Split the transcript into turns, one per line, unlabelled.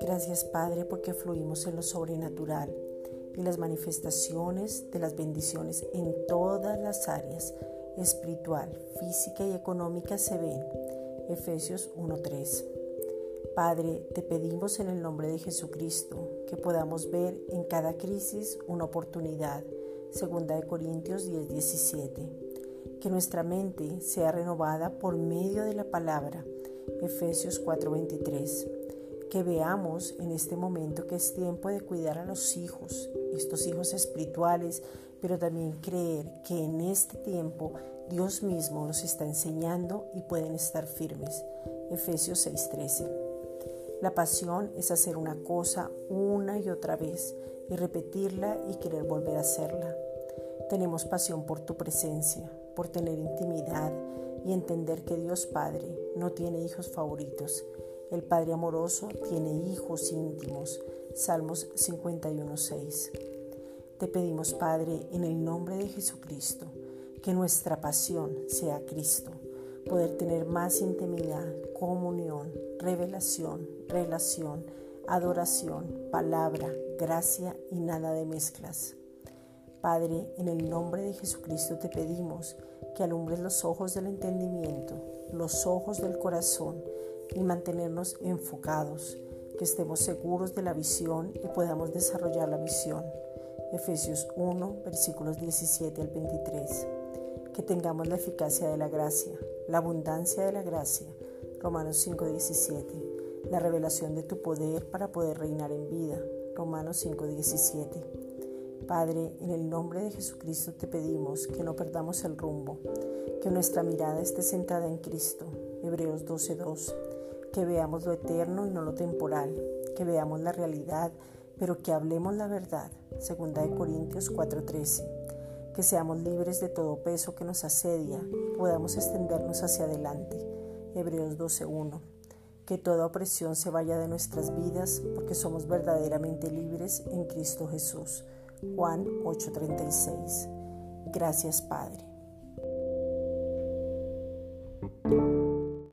Gracias Padre porque fluimos en lo sobrenatural y las manifestaciones de las bendiciones en todas las áreas, espiritual, física y económica se ven. Efesios 1.3. Padre, te pedimos en el nombre de Jesucristo que podamos ver en cada crisis una oportunidad. Segunda de Corintios 10.17. Que nuestra mente sea renovada por medio de la palabra. Efesios 4.23 que veamos en este momento que es tiempo de cuidar a los hijos, estos hijos espirituales, pero también creer que en este tiempo Dios mismo los está enseñando y pueden estar firmes. Efesios 6:13. La pasión es hacer una cosa una y otra vez y repetirla y querer volver a hacerla. Tenemos pasión por tu presencia, por tener intimidad y entender que Dios Padre no tiene hijos favoritos el Padre amoroso tiene hijos íntimos. Salmos 51.6. Te pedimos, Padre, en el nombre de Jesucristo, que nuestra pasión sea Cristo, poder tener más intimidad, comunión, revelación, relación, adoración, palabra, gracia y nada de mezclas. Padre, en el nombre de Jesucristo te pedimos que alumbres los ojos del entendimiento, los ojos del corazón, y mantenernos enfocados, que estemos seguros de la visión y podamos desarrollar la visión. Efesios 1, versículos 17 al 23. Que tengamos la eficacia de la gracia, la abundancia de la gracia. Romanos 5, 17. La revelación de tu poder para poder reinar en vida. Romanos 5, 17. Padre, en el nombre de Jesucristo te pedimos que no perdamos el rumbo, que nuestra mirada esté sentada en Cristo. Hebreos 12:2 que veamos lo eterno y no lo temporal, que veamos la realidad, pero que hablemos la verdad. Segunda de Corintios 4:13. Que seamos libres de todo peso que nos asedia y podamos extendernos hacia adelante. Hebreos 12:1. Que toda opresión se vaya de nuestras vidas porque somos verdaderamente libres en Cristo Jesús. Juan 8:36. Gracias Padre.